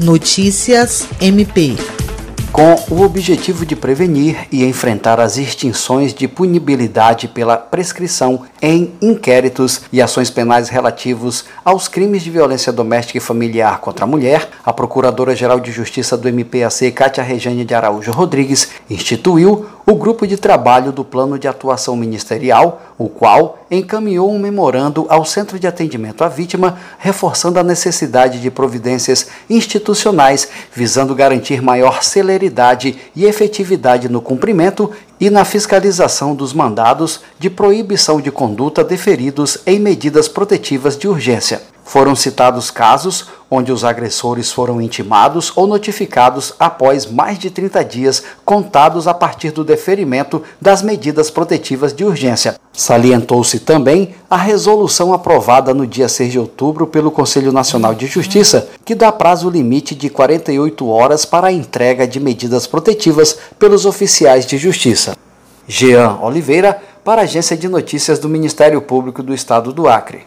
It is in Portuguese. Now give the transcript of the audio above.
Notícias MP com o objetivo de prevenir e enfrentar as extinções de punibilidade pela prescrição em inquéritos e ações penais relativos aos crimes de violência doméstica e familiar contra a mulher, a Procuradora-Geral de Justiça do MPAC, Cátia Rejane de Araújo Rodrigues, instituiu o grupo de trabalho do Plano de Atuação Ministerial, o qual encaminhou um memorando ao Centro de Atendimento à Vítima, reforçando a necessidade de providências institucionais visando garantir maior celeridade e efetividade no cumprimento e na fiscalização dos mandados de proibição de conduta deferidos em medidas protetivas de urgência. Foram citados casos onde os agressores foram intimados ou notificados após mais de 30 dias contados a partir do deferimento das medidas protetivas de urgência. Salientou-se também a resolução aprovada no dia 6 de outubro pelo Conselho Nacional de Justiça, que dá prazo limite de 48 horas para a entrega de medidas protetivas pelos oficiais de justiça. Jean Oliveira, para a Agência de Notícias do Ministério Público do Estado do Acre.